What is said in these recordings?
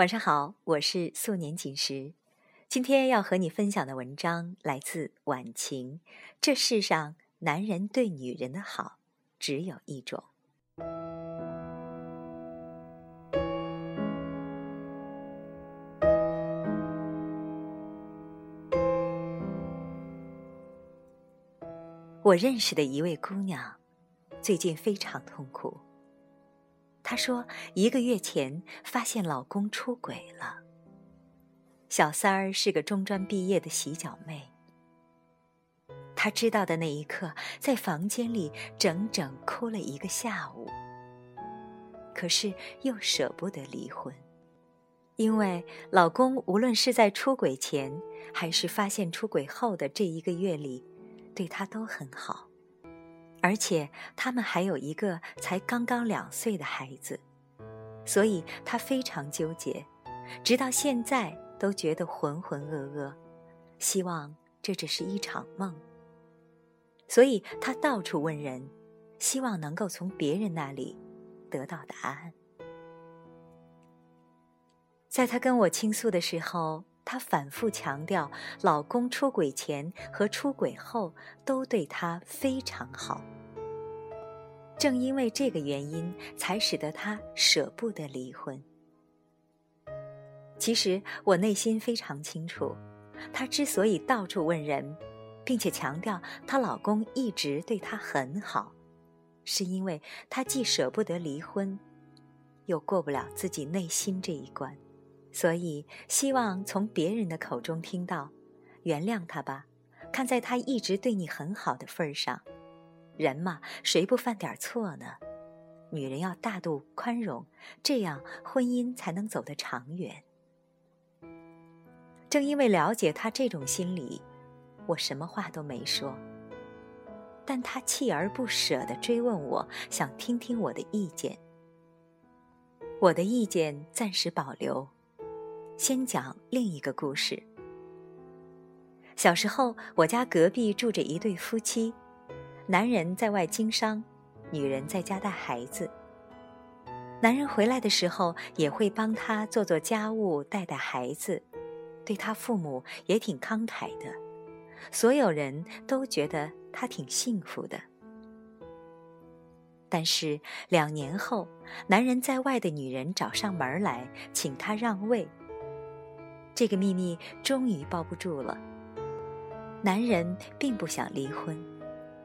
晚上好，我是素年锦时。今天要和你分享的文章来自晚晴。这世上男人对女人的好只有一种。我认识的一位姑娘，最近非常痛苦。她说，一个月前发现老公出轨了。小三儿是个中专毕业的洗脚妹。她知道的那一刻，在房间里整整哭了一个下午。可是又舍不得离婚，因为老公无论是在出轨前，还是发现出轨后的这一个月里，对她都很好。而且他们还有一个才刚刚两岁的孩子，所以他非常纠结，直到现在都觉得浑浑噩噩，希望这只是一场梦。所以他到处问人，希望能够从别人那里得到答案。在他跟我倾诉的时候。她反复强调，老公出轨前和出轨后都对她非常好。正因为这个原因，才使得她舍不得离婚。其实我内心非常清楚，她之所以到处问人，并且强调她老公一直对她很好，是因为她既舍不得离婚，又过不了自己内心这一关。所以，希望从别人的口中听到，原谅他吧。看在他一直对你很好的份上，人嘛，谁不犯点错呢？女人要大度宽容，这样婚姻才能走得长远。正因为了解他这种心理，我什么话都没说。但他锲而不舍地追问我，想听听我的意见。我的意见暂时保留。先讲另一个故事。小时候，我家隔壁住着一对夫妻，男人在外经商，女人在家带孩子。男人回来的时候也会帮他做做家务、带带孩子，对他父母也挺慷慨的，所有人都觉得他挺幸福的。但是两年后，男人在外的女人找上门来，请他让位。这个秘密终于包不住了。男人并不想离婚，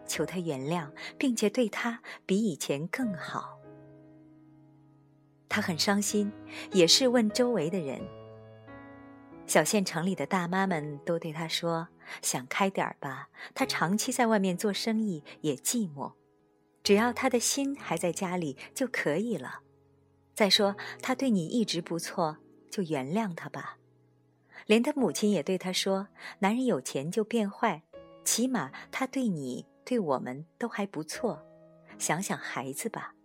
求他原谅，并且对他比以前更好。他很伤心，也是问周围的人。小县城里的大妈们都对他说：“想开点儿吧，他长期在外面做生意也寂寞，只要他的心还在家里就可以了。再说他对你一直不错，就原谅他吧。”连他母亲也对他说：“男人有钱就变坏，起码他对你、对我们都还不错。想想孩子吧。”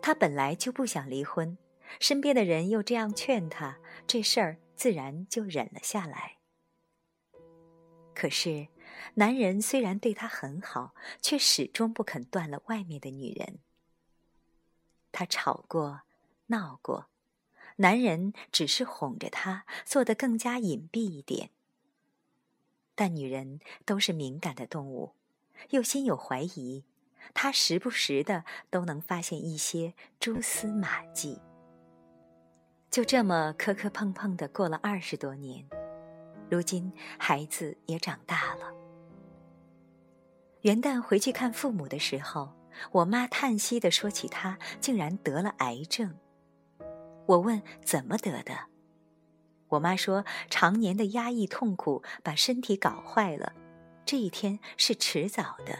他本来就不想离婚，身边的人又这样劝他，这事儿自然就忍了下来。可是，男人虽然对他很好，却始终不肯断了外面的女人。他吵过，闹过。男人只是哄着她，做得更加隐蔽一点。但女人都是敏感的动物，又心有怀疑，她时不时的都能发现一些蛛丝马迹。就这么磕磕碰碰的过了二十多年，如今孩子也长大了。元旦回去看父母的时候，我妈叹息的说起她竟然得了癌症。我问怎么得的，我妈说常年的压抑痛苦把身体搞坏了，这一天是迟早的。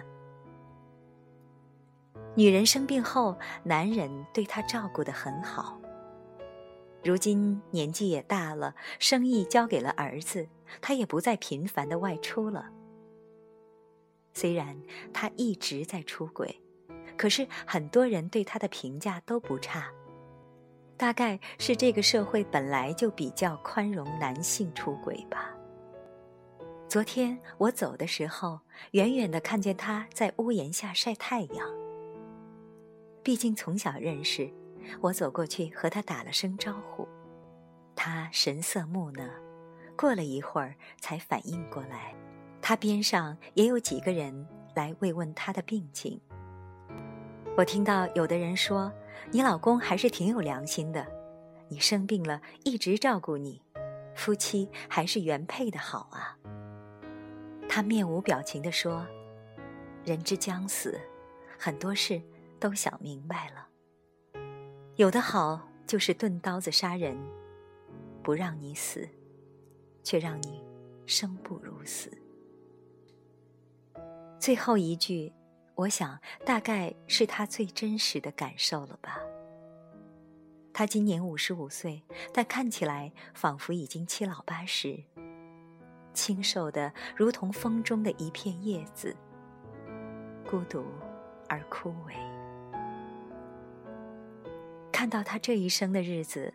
女人生病后，男人对她照顾得很好。如今年纪也大了，生意交给了儿子，她也不再频繁的外出了。虽然她一直在出轨，可是很多人对她的评价都不差。大概是这个社会本来就比较宽容男性出轨吧。昨天我走的时候，远远的看见他在屋檐下晒太阳。毕竟从小认识，我走过去和他打了声招呼，他神色木讷，过了一会儿才反应过来，他边上也有几个人来慰问他的病情。我听到有的人说：“你老公还是挺有良心的，你生病了一直照顾你，夫妻还是原配的好啊。”他面无表情地说：“人之将死，很多事都想明白了。有的好就是钝刀子杀人，不让你死，却让你生不如死。”最后一句，我想大概是他最真实的感受了吧。他今年五十五岁，但看起来仿佛已经七老八十。清瘦的，如同风中的一片叶子，孤独而枯萎。看到他这一生的日子，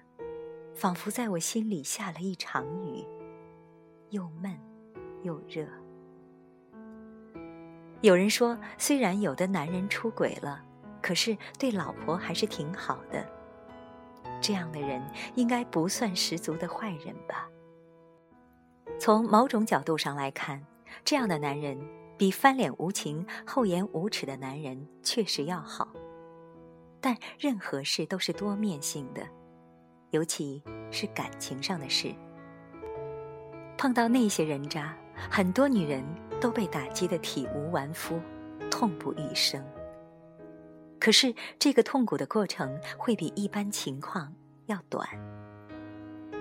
仿佛在我心里下了一场雨，又闷又热。有人说，虽然有的男人出轨了，可是对老婆还是挺好的。这样的人应该不算十足的坏人吧？从某种角度上来看，这样的男人比翻脸无情、厚颜无耻的男人确实要好。但任何事都是多面性的，尤其是感情上的事。碰到那些人渣，很多女人都被打击得体无完肤，痛不欲生。可是这个痛苦的过程会比一般情况要短。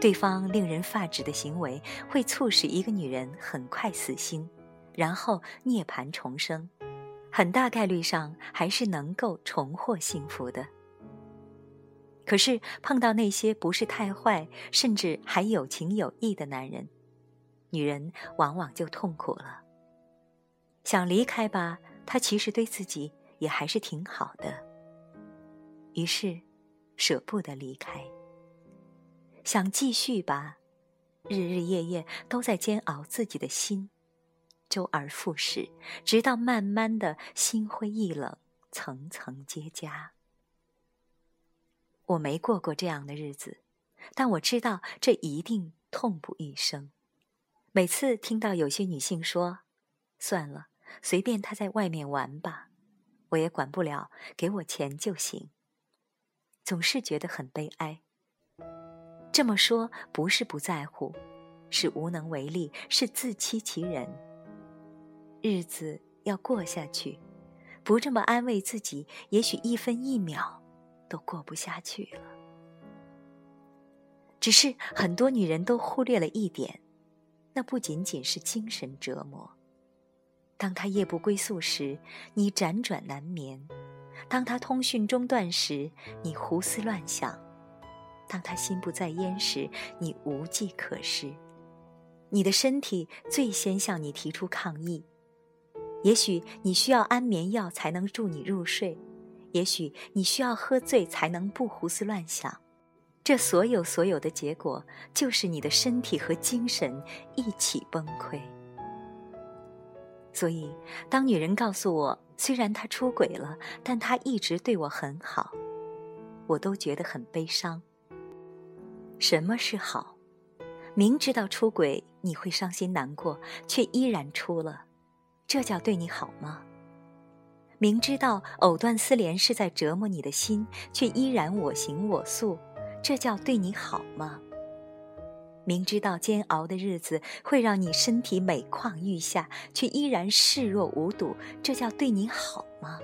对方令人发指的行为会促使一个女人很快死心，然后涅槃重生，很大概率上还是能够重获幸福的。可是碰到那些不是太坏，甚至还有情有义的男人，女人往往就痛苦了。想离开吧，他其实对自己也还是挺好的，于是舍不得离开。想继续吧，日日夜夜都在煎熬自己的心，周而复始，直到慢慢的心灰意冷，层层结痂。我没过过这样的日子，但我知道这一定痛不欲生。每次听到有些女性说：“算了，随便他在外面玩吧，我也管不了，给我钱就行。”总是觉得很悲哀。这么说不是不在乎，是无能为力，是自欺欺人。日子要过下去，不这么安慰自己，也许一分一秒都过不下去了。只是很多女人都忽略了一点，那不仅仅是精神折磨。当他夜不归宿时，你辗转难眠；当他通讯中断时，你胡思乱想。当他心不在焉时，你无计可施，你的身体最先向你提出抗议。也许你需要安眠药才能助你入睡，也许你需要喝醉才能不胡思乱想。这所有所有的结果，就是你的身体和精神一起崩溃。所以，当女人告诉我，虽然他出轨了，但他一直对我很好，我都觉得很悲伤。什么是好？明知道出轨你会伤心难过，却依然出了，这叫对你好吗？明知道藕断丝连是在折磨你的心，却依然我行我素，这叫对你好吗？明知道煎熬的日子会让你身体每况愈下，却依然视若无睹，这叫对你好吗？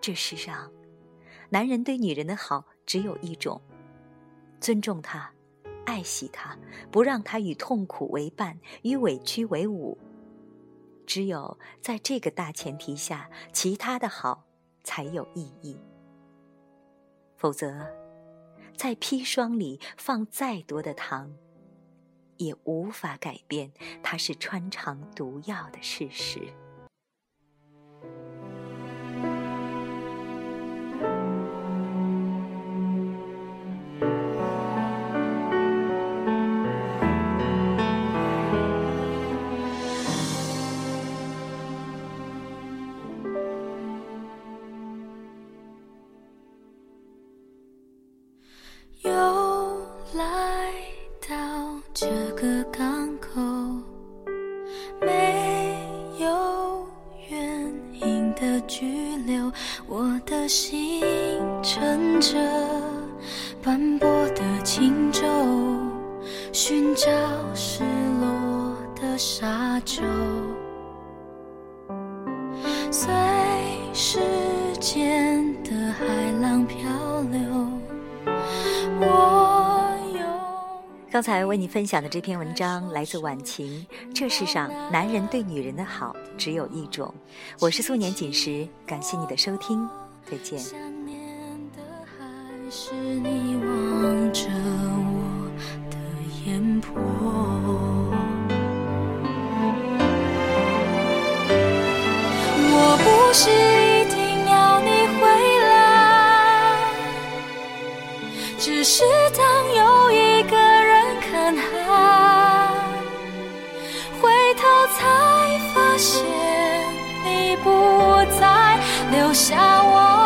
这世上，男人对女人的好。只有一种，尊重他，爱惜他，不让他与痛苦为伴，与委屈为伍。只有在这个大前提下，其他的好才有意义。否则，在砒霜里放再多的糖，也无法改变它是穿肠毒药的事实。的歌刚才为你分享的这篇文章来自晚晴。这世上男人对女人的好只有一种。我是素年锦时，感谢你的收听，再见。是你望着我的眼波。我不是一定要你回来，只是当有。回头才发现你不在留下我。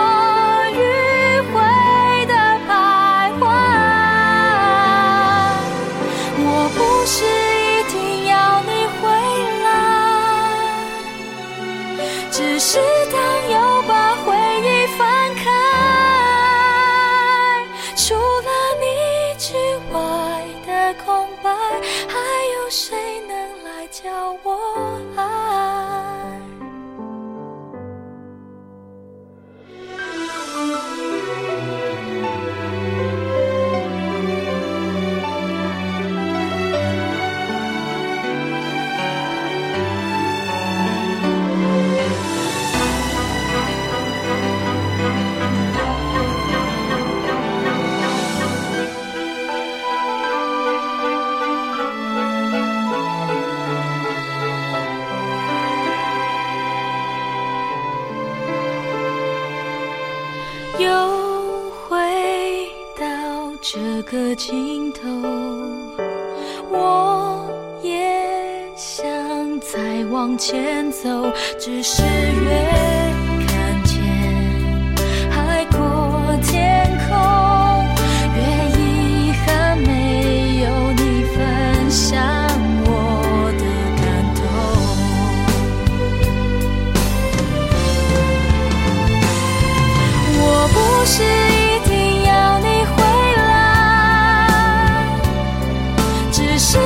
尽头我也想再往前走只是越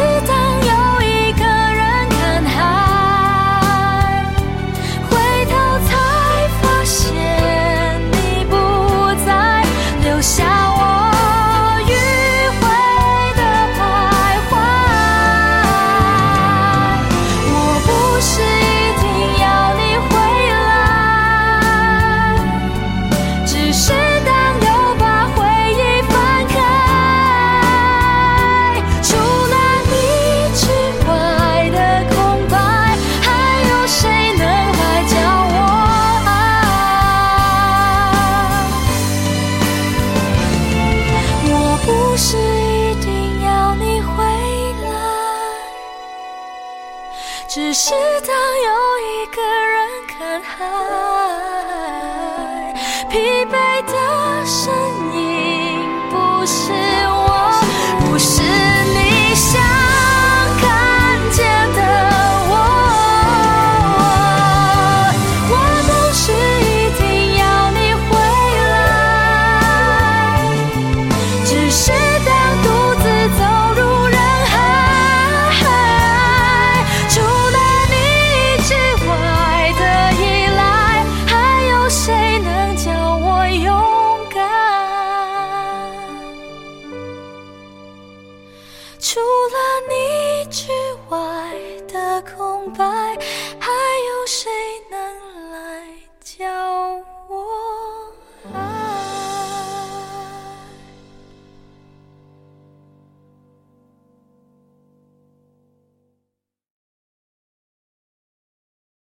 知道